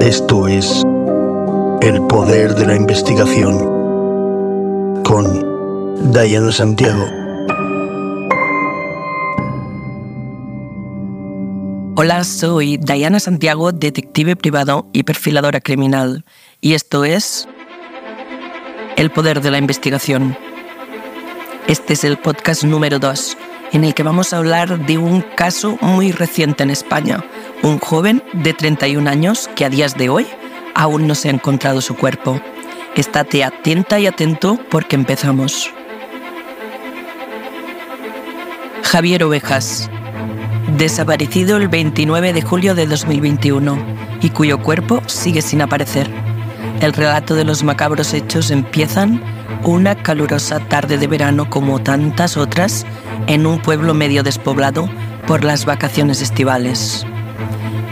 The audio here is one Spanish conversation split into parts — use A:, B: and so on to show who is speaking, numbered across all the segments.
A: Esto es El Poder de la Investigación con Diana Santiago.
B: Hola, soy Diana Santiago, detective privado y perfiladora criminal, y esto es El Poder de la Investigación. Este es el podcast número 2, en el que vamos a hablar de un caso muy reciente en España, un joven de 31 años que a días de hoy aún no se ha encontrado su cuerpo. Estate atenta y atento porque empezamos. Javier Ovejas, desaparecido el 29 de julio de 2021 y cuyo cuerpo sigue sin aparecer. El relato de los macabros hechos empiezan una calurosa tarde de verano como tantas otras en un pueblo medio despoblado por las vacaciones estivales.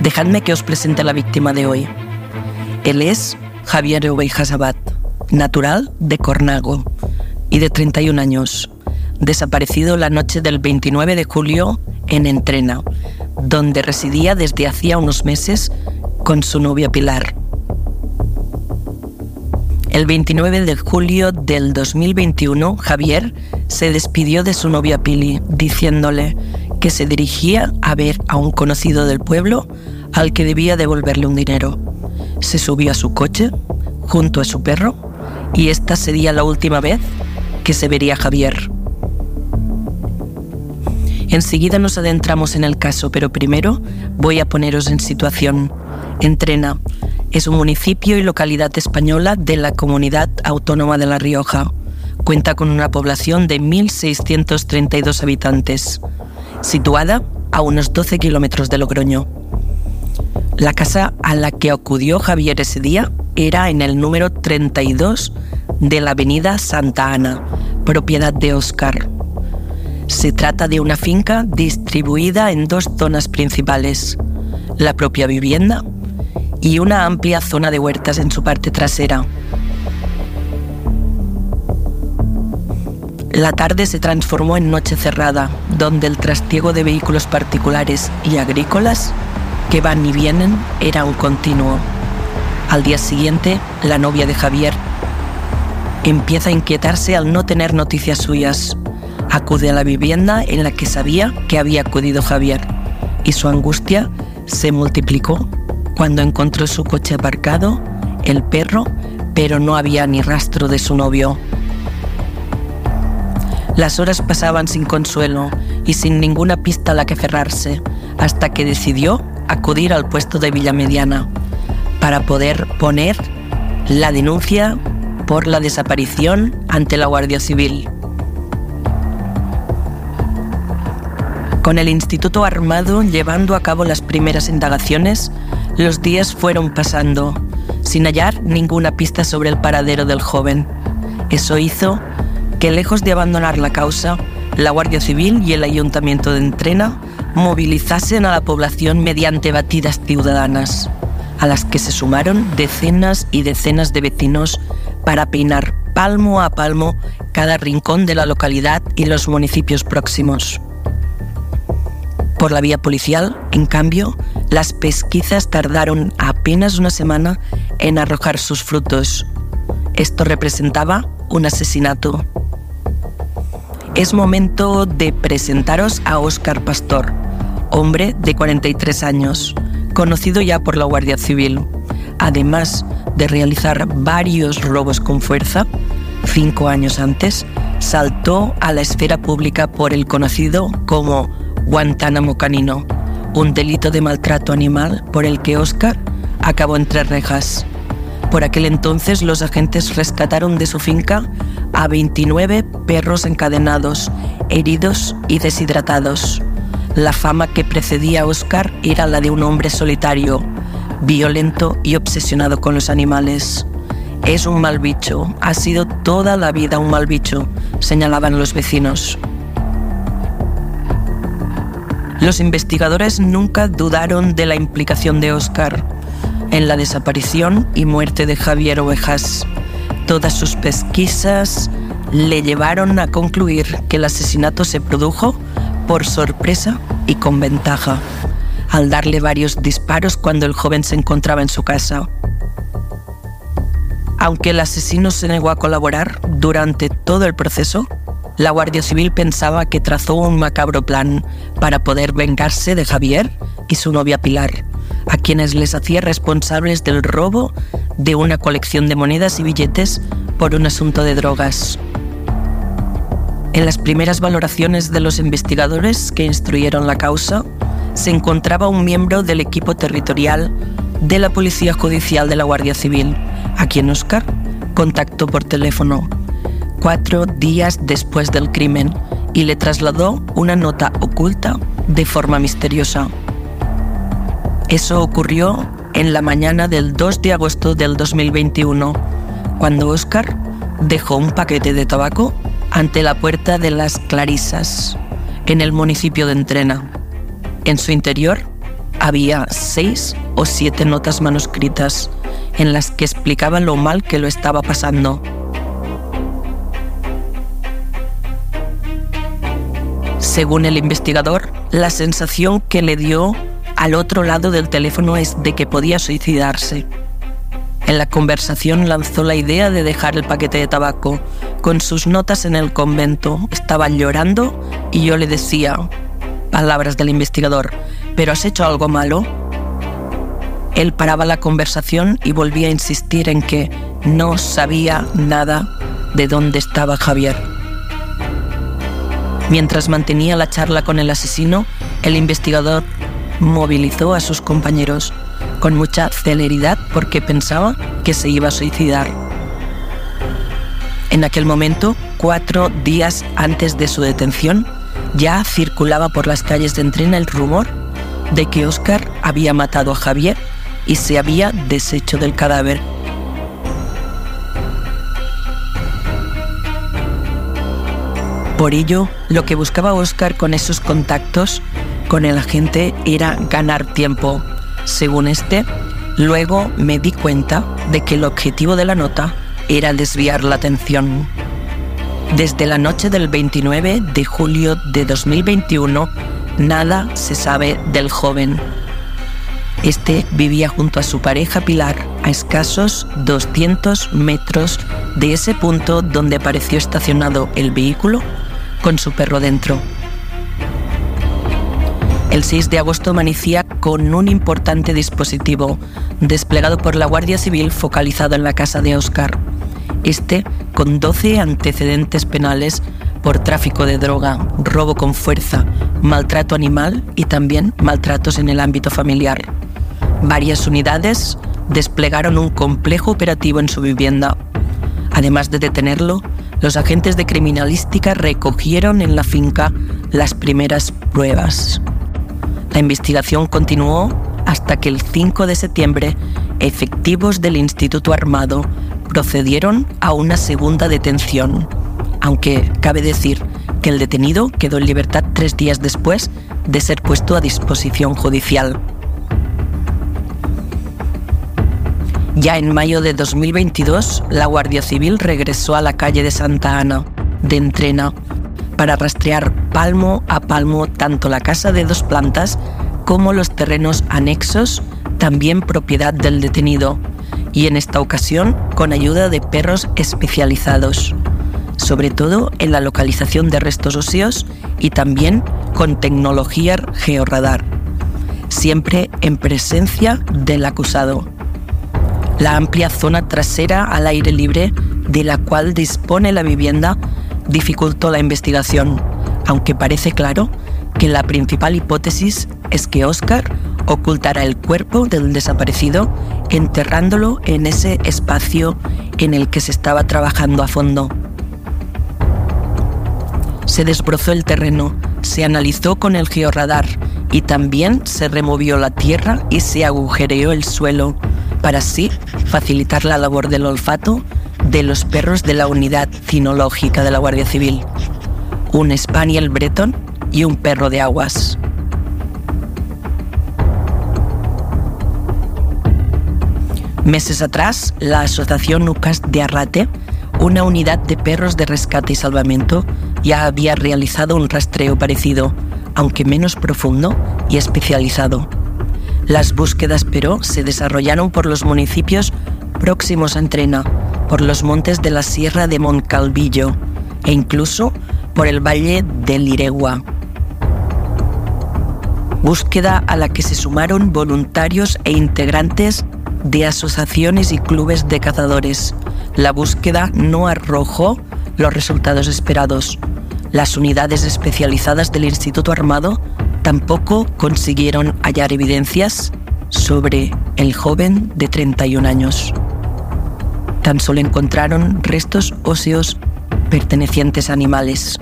B: Dejadme que os presente a la víctima de hoy. Él es Javier Ovejas Abad, natural de Cornago y de 31 años, desaparecido la noche del 29 de julio en Entrena, donde residía desde hacía unos meses con su novia Pilar. El 29 de julio del 2021, Javier se despidió de su novia Pili, diciéndole que se dirigía a ver a un conocido del pueblo al que debía devolverle un dinero. Se subió a su coche junto a su perro y esta sería la última vez que se vería Javier. Enseguida nos adentramos en el caso, pero primero voy a poneros en situación. Entrena es un municipio y localidad española de la comunidad autónoma de La Rioja. Cuenta con una población de 1.632 habitantes situada a unos 12 kilómetros de Logroño. La casa a la que acudió Javier ese día era en el número 32 de la avenida Santa Ana, propiedad de Oscar. Se trata de una finca distribuida en dos zonas principales, la propia vivienda y una amplia zona de huertas en su parte trasera, La tarde se transformó en noche cerrada, donde el trastiego de vehículos particulares y agrícolas que van y vienen era un continuo. Al día siguiente, la novia de Javier empieza a inquietarse al no tener noticias suyas. Acude a la vivienda en la que sabía que había acudido Javier y su angustia se multiplicó cuando encontró su coche aparcado, el perro, pero no había ni rastro de su novio. Las horas pasaban sin consuelo y sin ninguna pista a la que cerrarse, hasta que decidió acudir al puesto de Villamediana para poder poner la denuncia por la desaparición ante la Guardia Civil. Con el Instituto Armado llevando a cabo las primeras indagaciones, los días fueron pasando, sin hallar ninguna pista sobre el paradero del joven. Eso hizo que lejos de abandonar la causa, la Guardia Civil y el Ayuntamiento de Entrena movilizasen a la población mediante batidas ciudadanas, a las que se sumaron decenas y decenas de vecinos para peinar palmo a palmo cada rincón de la localidad y los municipios próximos. Por la vía policial, en cambio, las pesquisas tardaron apenas una semana en arrojar sus frutos. Esto representaba un asesinato es momento de presentaros a Óscar Pastor, hombre de 43 años, conocido ya por la Guardia Civil. Además de realizar varios robos con fuerza, cinco años antes, saltó a la esfera pública por el conocido como Guantánamo Canino, un delito de maltrato animal por el que Óscar acabó entre rejas. Por aquel entonces los agentes rescataron de su finca a 29 perros encadenados, heridos y deshidratados. La fama que precedía a Oscar era la de un hombre solitario, violento y obsesionado con los animales. Es un mal bicho, ha sido toda la vida un mal bicho, señalaban los vecinos. Los investigadores nunca dudaron de la implicación de Oscar en la desaparición y muerte de Javier Ovejas. Todas sus pesquisas le llevaron a concluir que el asesinato se produjo por sorpresa y con ventaja, al darle varios disparos cuando el joven se encontraba en su casa. Aunque el asesino se negó a colaborar durante todo el proceso, la Guardia Civil pensaba que trazó un macabro plan para poder vengarse de Javier y su novia Pilar, a quienes les hacía responsables del robo de una colección de monedas y billetes por un asunto de drogas. En las primeras valoraciones de los investigadores que instruyeron la causa, se encontraba un miembro del equipo territorial de la Policía Judicial de la Guardia Civil, a quien Oscar contactó por teléfono cuatro días después del crimen y le trasladó una nota oculta de forma misteriosa. Eso ocurrió en la mañana del 2 de agosto del 2021, cuando Oscar dejó un paquete de tabaco ante la puerta de las Clarisas, en el municipio de Entrena. En su interior había seis o siete notas manuscritas en las que explicaba lo mal que lo estaba pasando. Según el investigador, la sensación que le dio al otro lado del teléfono es de que podía suicidarse. En la conversación lanzó la idea de dejar el paquete de tabaco con sus notas en el convento. Estaba llorando y yo le decía, palabras del investigador, ¿pero has hecho algo malo? Él paraba la conversación y volvía a insistir en que no sabía nada de dónde estaba Javier. Mientras mantenía la charla con el asesino, el investigador movilizó a sus compañeros con mucha celeridad porque pensaba que se iba a suicidar. En aquel momento, cuatro días antes de su detención, ya circulaba por las calles de Entrena el rumor de que Oscar había matado a Javier y se había deshecho del cadáver. Por ello, lo que buscaba Oscar con esos contactos con el agente era ganar tiempo. Según este, luego me di cuenta de que el objetivo de la nota era desviar la atención. Desde la noche del 29 de julio de 2021, nada se sabe del joven. Este vivía junto a su pareja Pilar a escasos 200 metros de ese punto donde apareció estacionado el vehículo con su perro dentro. El 6 de agosto amanecía con un importante dispositivo desplegado por la Guardia Civil focalizado en la casa de Oscar. Este con 12 antecedentes penales por tráfico de droga, robo con fuerza, maltrato animal y también maltratos en el ámbito familiar. Varias unidades desplegaron un complejo operativo en su vivienda. Además de detenerlo, los agentes de criminalística recogieron en la finca las primeras pruebas. La investigación continuó hasta que el 5 de septiembre efectivos del Instituto Armado procedieron a una segunda detención, aunque cabe decir que el detenido quedó en libertad tres días después de ser puesto a disposición judicial. Ya en mayo de 2022, la Guardia Civil regresó a la calle de Santa Ana, de Entrena, para rastrear palmo a palmo tanto la casa de dos plantas como los terrenos anexos, también propiedad del detenido, y en esta ocasión con ayuda de perros especializados, sobre todo en la localización de restos óseos y también con tecnología georradar, siempre en presencia del acusado. La amplia zona trasera al aire libre de la cual dispone la vivienda dificultó la investigación, aunque parece claro que la principal hipótesis es que Oscar ocultara el cuerpo del desaparecido enterrándolo en ese espacio en el que se estaba trabajando a fondo. Se desbrozó el terreno, se analizó con el georradar y también se removió la tierra y se agujereó el suelo para así facilitar la labor del olfato de los perros de la unidad cinológica de la Guardia Civil, un Spaniel Breton y un perro de aguas. Meses atrás, la Asociación UCAS de Arrate, una unidad de perros de rescate y salvamento, ya había realizado un rastreo parecido, aunque menos profundo y especializado. Las búsquedas, pero, se desarrollaron por los municipios próximos a Entrena, por los montes de la Sierra de Moncalvillo e incluso por el valle del Iregua. Búsqueda a la que se sumaron voluntarios e integrantes de asociaciones y clubes de cazadores. La búsqueda no arrojó los resultados esperados. Las unidades especializadas del Instituto Armado tampoco consiguieron hallar evidencias sobre el joven de 31 años. Tan solo encontraron restos óseos pertenecientes a animales.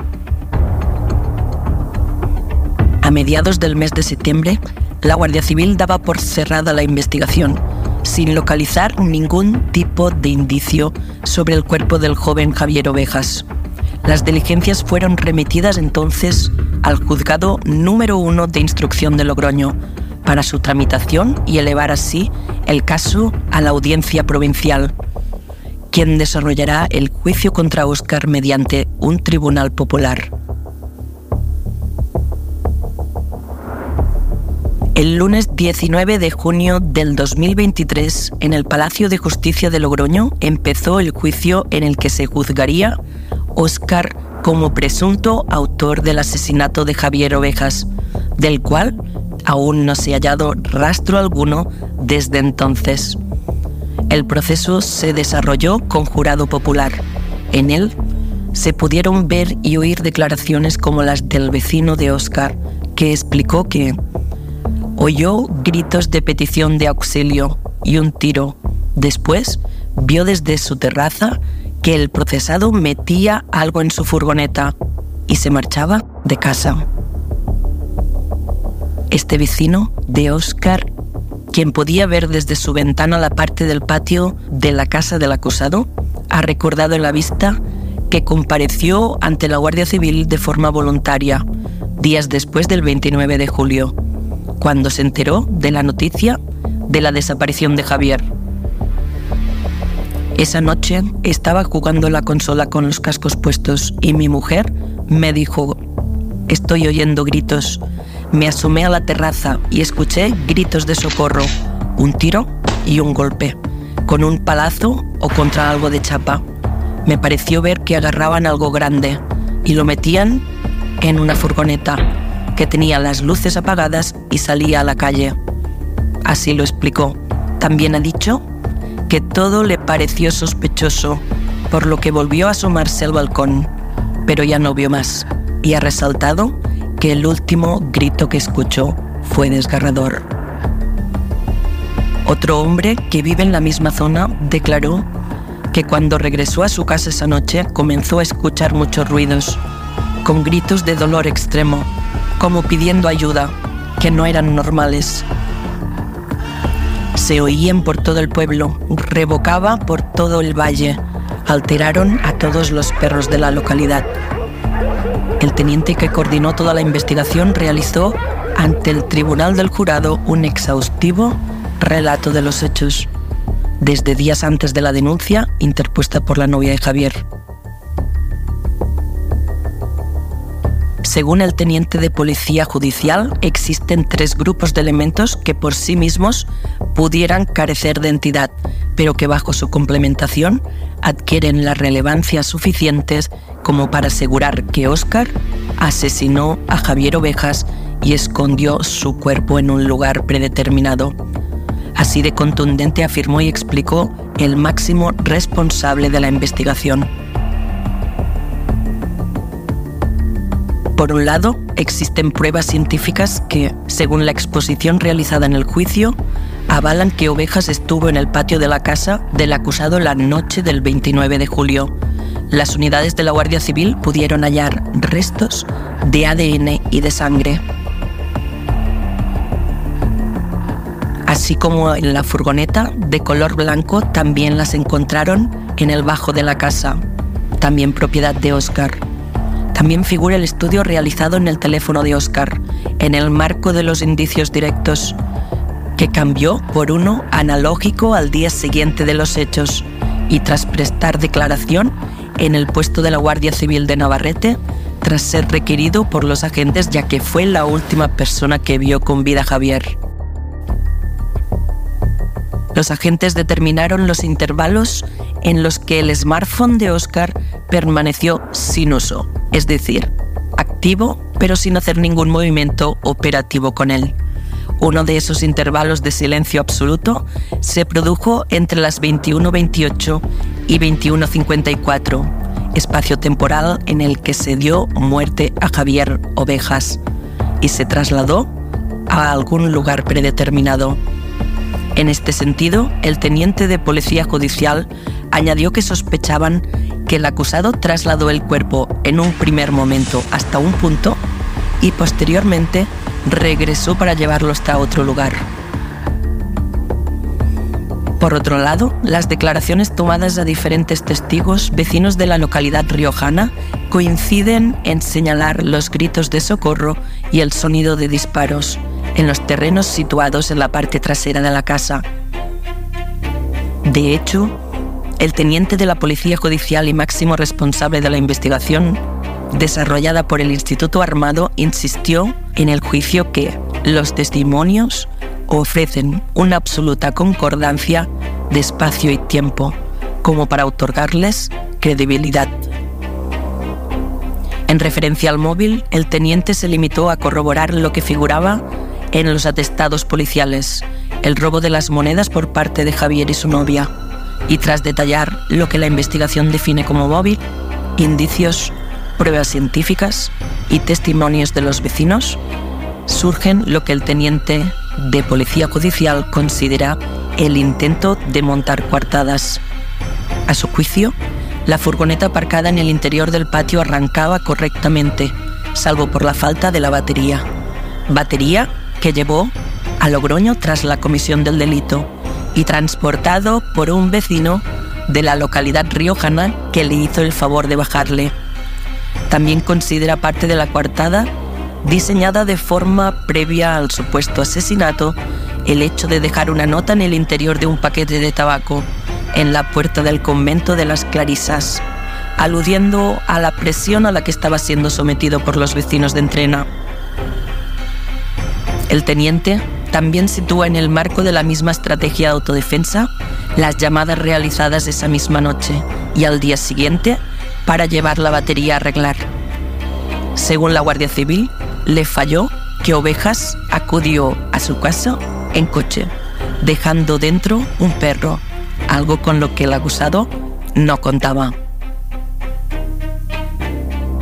B: A mediados del mes de septiembre, la Guardia Civil daba por cerrada la investigación sin localizar ningún tipo de indicio sobre el cuerpo del joven Javier Ovejas. Las diligencias fueron remitidas entonces al juzgado número uno de instrucción de Logroño para su tramitación y elevar así el caso a la audiencia provincial, quien desarrollará el juicio contra Óscar mediante un tribunal popular. El lunes 19 de junio del 2023, en el Palacio de Justicia de Logroño, empezó el juicio en el que se juzgaría Óscar como presunto autor del asesinato de Javier Ovejas, del cual aún no se ha hallado rastro alguno desde entonces. El proceso se desarrolló con jurado popular. En él se pudieron ver y oír declaraciones como las del vecino de Óscar, que explicó que oyó gritos de petición de auxilio y un tiro. Después vio desde su terraza que el procesado metía algo en su furgoneta y se marchaba de casa. Este vecino de Oscar, quien podía ver desde su ventana la parte del patio de la casa del acusado, ha recordado en la vista que compareció ante la Guardia Civil de forma voluntaria, días después del 29 de julio cuando se enteró de la noticia de la desaparición de Javier. Esa noche estaba jugando la consola con los cascos puestos y mi mujer me dijo, estoy oyendo gritos. Me asomé a la terraza y escuché gritos de socorro, un tiro y un golpe, con un palazo o contra algo de chapa. Me pareció ver que agarraban algo grande y lo metían en una furgoneta que tenía las luces apagadas y salía a la calle. Así lo explicó. También ha dicho que todo le pareció sospechoso, por lo que volvió a asomarse al balcón, pero ya no vio más, y ha resaltado que el último grito que escuchó fue desgarrador. Otro hombre que vive en la misma zona declaró que cuando regresó a su casa esa noche comenzó a escuchar muchos ruidos, con gritos de dolor extremo como pidiendo ayuda, que no eran normales. Se oían por todo el pueblo, revocaba por todo el valle, alteraron a todos los perros de la localidad. El teniente que coordinó toda la investigación realizó ante el tribunal del jurado un exhaustivo relato de los hechos, desde días antes de la denuncia interpuesta por la novia de Javier. Según el teniente de policía judicial, existen tres grupos de elementos que por sí mismos pudieran carecer de entidad, pero que bajo su complementación adquieren la relevancia suficientes como para asegurar que Oscar asesinó a Javier Ovejas y escondió su cuerpo en un lugar predeterminado. Así de contundente afirmó y explicó el máximo responsable de la investigación. Por un lado, existen pruebas científicas que, según la exposición realizada en el juicio, avalan que Ovejas estuvo en el patio de la casa del acusado la noche del 29 de julio. Las unidades de la Guardia Civil pudieron hallar restos de ADN y de sangre. Así como en la furgoneta de color blanco también las encontraron en el bajo de la casa, también propiedad de Oscar. También figura el estudio realizado en el teléfono de Oscar, en el marco de los indicios directos que cambió por uno analógico al día siguiente de los hechos y tras prestar declaración en el puesto de la Guardia Civil de Navarrete, tras ser requerido por los agentes ya que fue la última persona que vio con vida a Javier. Los agentes determinaron los intervalos en los que el smartphone de Oscar permaneció sin uso, es decir, activo pero sin hacer ningún movimiento operativo con él. Uno de esos intervalos de silencio absoluto se produjo entre las 21.28 y 21.54, espacio temporal en el que se dio muerte a Javier Ovejas y se trasladó a algún lugar predeterminado. En este sentido, el teniente de policía judicial añadió que sospechaban que el acusado trasladó el cuerpo en un primer momento hasta un punto y posteriormente regresó para llevarlo hasta otro lugar. Por otro lado, las declaraciones tomadas a diferentes testigos vecinos de la localidad riojana coinciden en señalar los gritos de socorro y el sonido de disparos en los terrenos situados en la parte trasera de la casa. De hecho, el teniente de la Policía Judicial y máximo responsable de la investigación desarrollada por el Instituto Armado insistió en el juicio que los testimonios ofrecen una absoluta concordancia de espacio y tiempo como para otorgarles credibilidad. En referencia al móvil, el teniente se limitó a corroborar lo que figuraba en los atestados policiales, el robo de las monedas por parte de Javier y su novia, y tras detallar lo que la investigación define como móvil, indicios pruebas científicas y testimonios de los vecinos, surgen lo que el teniente de Policía Judicial considera el intento de montar coartadas. A su juicio, la furgoneta aparcada en el interior del patio arrancaba correctamente, salvo por la falta de la batería. Batería que llevó a Logroño tras la comisión del delito y transportado por un vecino de la localidad riojana que le hizo el favor de bajarle. También considera parte de la coartada diseñada de forma previa al supuesto asesinato el hecho de dejar una nota en el interior de un paquete de tabaco en la puerta del convento de las Clarisas, aludiendo a la presión a la que estaba siendo sometido por los vecinos de Entrena. El teniente también sitúa en el marco de la misma estrategia de autodefensa las llamadas realizadas esa misma noche y al día siguiente para llevar la batería a arreglar. Según la Guardia Civil, le falló que Ovejas acudió a su casa en coche, dejando dentro un perro, algo con lo que el acusado no contaba.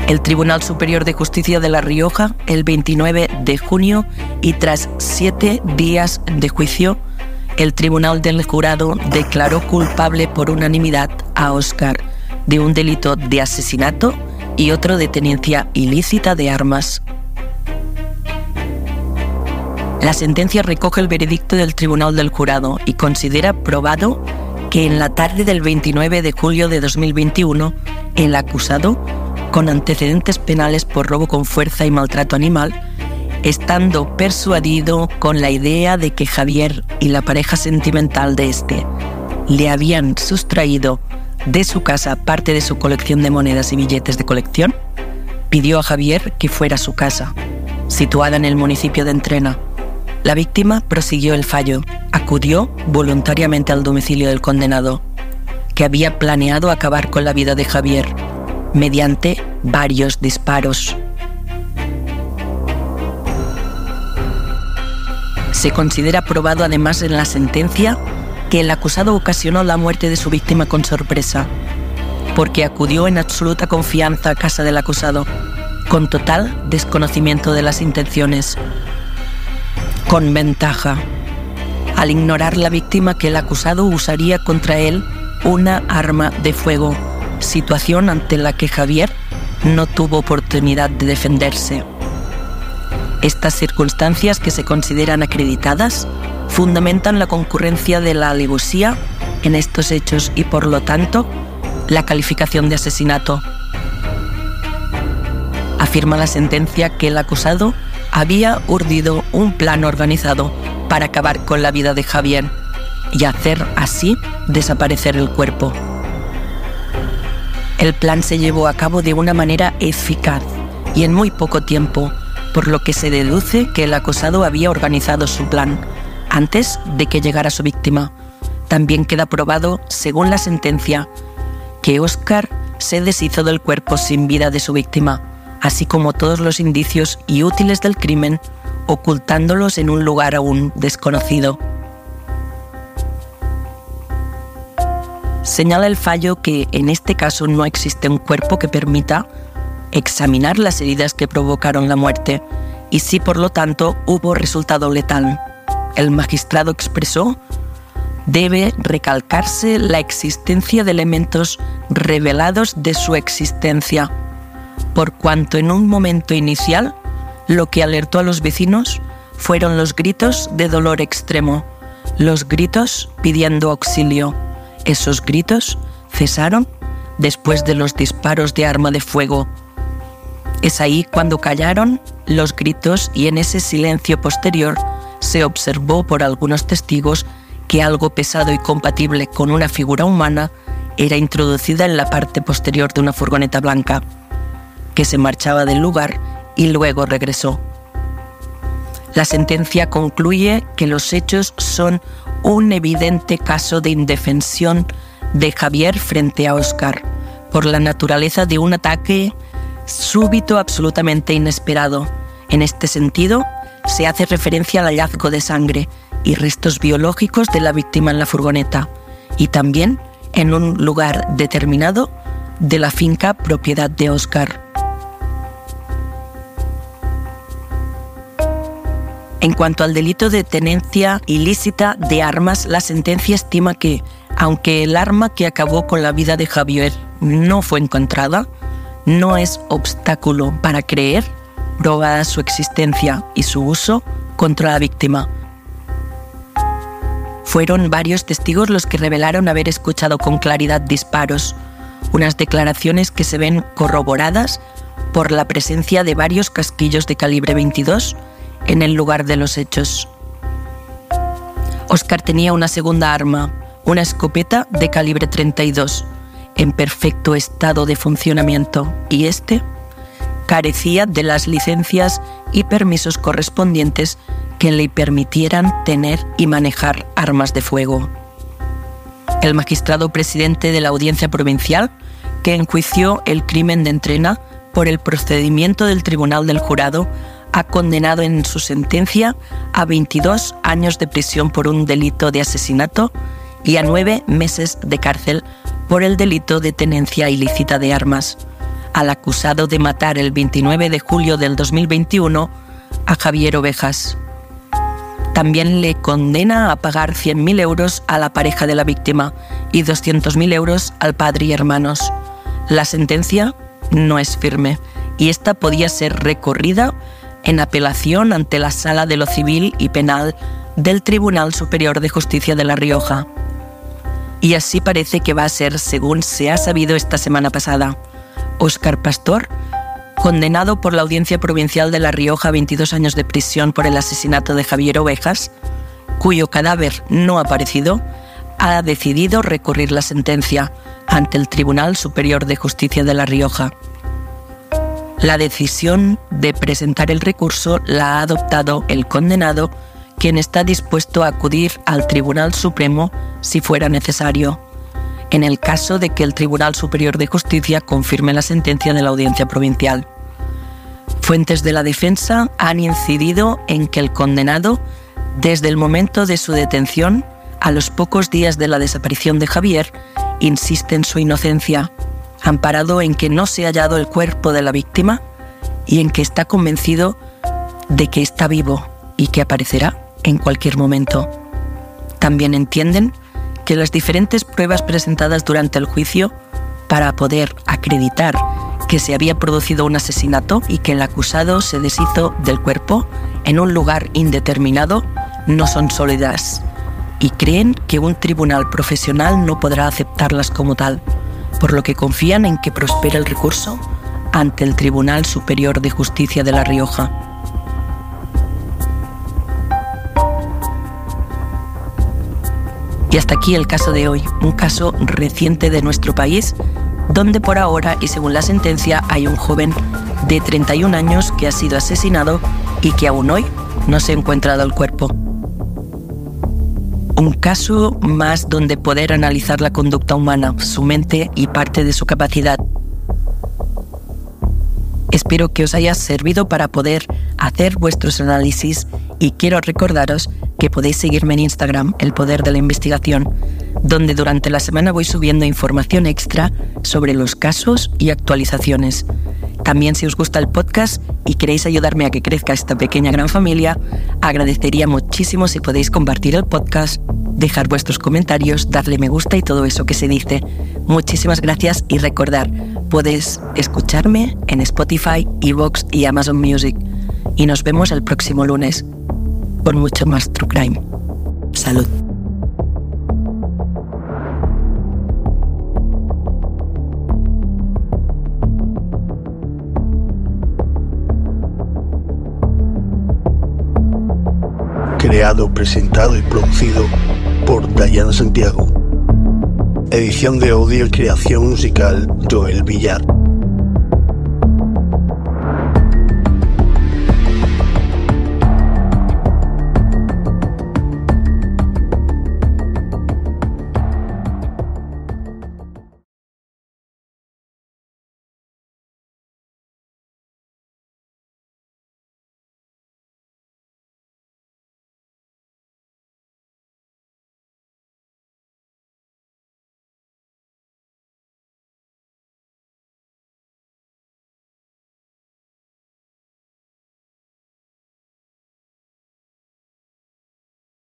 B: El Tribunal Superior de Justicia de La Rioja, el 29 de junio y tras siete días de juicio, el Tribunal del Jurado declaró culpable por unanimidad a Oscar de un delito de asesinato y otro de tenencia ilícita de armas. La sentencia recoge el veredicto del Tribunal del Jurado y considera probado que en la tarde del 29 de julio de 2021, el acusado, con antecedentes penales por robo con fuerza y maltrato animal, estando persuadido con la idea de que Javier y la pareja sentimental de este le habían sustraído de su casa parte de su colección de monedas y billetes de colección, pidió a Javier que fuera a su casa, situada en el municipio de Entrena. La víctima prosiguió el fallo, acudió voluntariamente al domicilio del condenado, que había planeado acabar con la vida de Javier mediante varios disparos. Se considera probado además en la sentencia que el acusado ocasionó la muerte de su víctima con sorpresa, porque acudió en absoluta confianza a casa del acusado, con total desconocimiento de las intenciones, con ventaja, al ignorar la víctima que el acusado usaría contra él una arma de fuego, situación ante la que Javier no tuvo oportunidad de defenderse. Estas circunstancias que se consideran acreditadas fundamentan la concurrencia de la alevosía en estos hechos y por lo tanto la calificación de asesinato. Afirma la sentencia que el acusado había urdido un plan organizado para acabar con la vida de Javier y hacer así desaparecer el cuerpo. El plan se llevó a cabo de una manera eficaz y en muy poco tiempo, por lo que se deduce que el acosado había organizado su plan antes de que llegara su víctima. También queda probado, según la sentencia, que Oscar se deshizo del cuerpo sin vida de su víctima, así como todos los indicios y útiles del crimen, ocultándolos en un lugar aún desconocido. Señala el fallo que en este caso no existe un cuerpo que permita examinar las heridas que provocaron la muerte y si por lo tanto hubo resultado letal. El magistrado expresó debe recalcarse la existencia de elementos revelados de su existencia, por cuanto en un momento inicial lo que alertó a los vecinos fueron los gritos de dolor extremo, los gritos pidiendo auxilio. Esos gritos cesaron después de los disparos de arma de fuego. Es ahí cuando callaron los gritos y en ese silencio posterior se observó por algunos testigos que algo pesado y compatible con una figura humana era introducida en la parte posterior de una furgoneta blanca, que se marchaba del lugar y luego regresó. La sentencia concluye que los hechos son un evidente caso de indefensión de Javier frente a Oscar, por la naturaleza de un ataque súbito absolutamente inesperado. En este sentido, se hace referencia al hallazgo de sangre y restos biológicos de la víctima en la furgoneta y también en un lugar determinado de la finca propiedad de Oscar. En cuanto al delito de tenencia ilícita de armas, la sentencia estima que, aunque el arma que acabó con la vida de Javier no fue encontrada, no es obstáculo para creer probada su existencia y su uso contra la víctima. Fueron varios testigos los que revelaron haber escuchado con claridad disparos, unas declaraciones que se ven corroboradas por la presencia de varios casquillos de calibre 22 en el lugar de los hechos. Oscar tenía una segunda arma, una escopeta de calibre 32, en perfecto estado de funcionamiento, y este carecía de las licencias y permisos correspondientes que le permitieran tener y manejar armas de fuego. El magistrado presidente de la Audiencia Provincial, que enjuició el crimen de Entrena por el procedimiento del Tribunal del Jurado, ha condenado en su sentencia a 22 años de prisión por un delito de asesinato y a nueve meses de cárcel por el delito de tenencia ilícita de armas al acusado de matar el 29 de julio del 2021 a Javier Ovejas. También le condena a pagar 100.000 euros a la pareja de la víctima y 200.000 euros al padre y hermanos. La sentencia no es firme y esta podía ser recorrida en apelación ante la Sala de lo Civil y Penal del Tribunal Superior de Justicia de La Rioja. Y así parece que va a ser según se ha sabido esta semana pasada. Óscar Pastor, condenado por la Audiencia Provincial de La Rioja a 22 años de prisión por el asesinato de Javier Ovejas, cuyo cadáver no ha aparecido, ha decidido recurrir la sentencia ante el Tribunal Superior de Justicia de La Rioja. La decisión de presentar el recurso la ha adoptado el condenado, quien está dispuesto a acudir al Tribunal Supremo si fuera necesario en el caso de que el Tribunal Superior de Justicia confirme la sentencia de la Audiencia Provincial. Fuentes de la defensa han incidido en que el condenado, desde el momento de su detención, a los pocos días de la desaparición de Javier, insiste en su inocencia, amparado en que no se ha hallado el cuerpo de la víctima y en que está convencido de que está vivo y que aparecerá en cualquier momento. También entienden que las diferentes pruebas presentadas durante el juicio para poder acreditar que se había producido un asesinato y que el acusado se deshizo del cuerpo en un lugar indeterminado no son sólidas y creen que un tribunal profesional no podrá aceptarlas como tal, por lo que confían en que prospere el recurso ante el Tribunal Superior de Justicia de La Rioja. Y hasta aquí el caso de hoy, un caso reciente de nuestro país, donde por ahora y según la sentencia hay un joven de 31 años que ha sido asesinado y que aún hoy no se ha encontrado el cuerpo. Un caso más donde poder analizar la conducta humana, su mente y parte de su capacidad. Espero que os haya servido para poder hacer vuestros análisis y quiero recordaros que podéis seguirme en Instagram, El Poder de la Investigación, donde durante la semana voy subiendo información extra sobre los casos y actualizaciones. También si os gusta el podcast y queréis ayudarme a que crezca esta pequeña gran familia, agradecería muchísimo si podéis compartir el podcast, dejar vuestros comentarios, darle me gusta y todo eso que se dice. Muchísimas gracias y recordar, podéis escucharme en Spotify, Evox y Amazon Music. Y nos vemos el próximo lunes con mucho más True Crime. Salud.
A: Creado, presentado y producido por Dayana Santiago. Edición de audio y creación musical Joel Villar.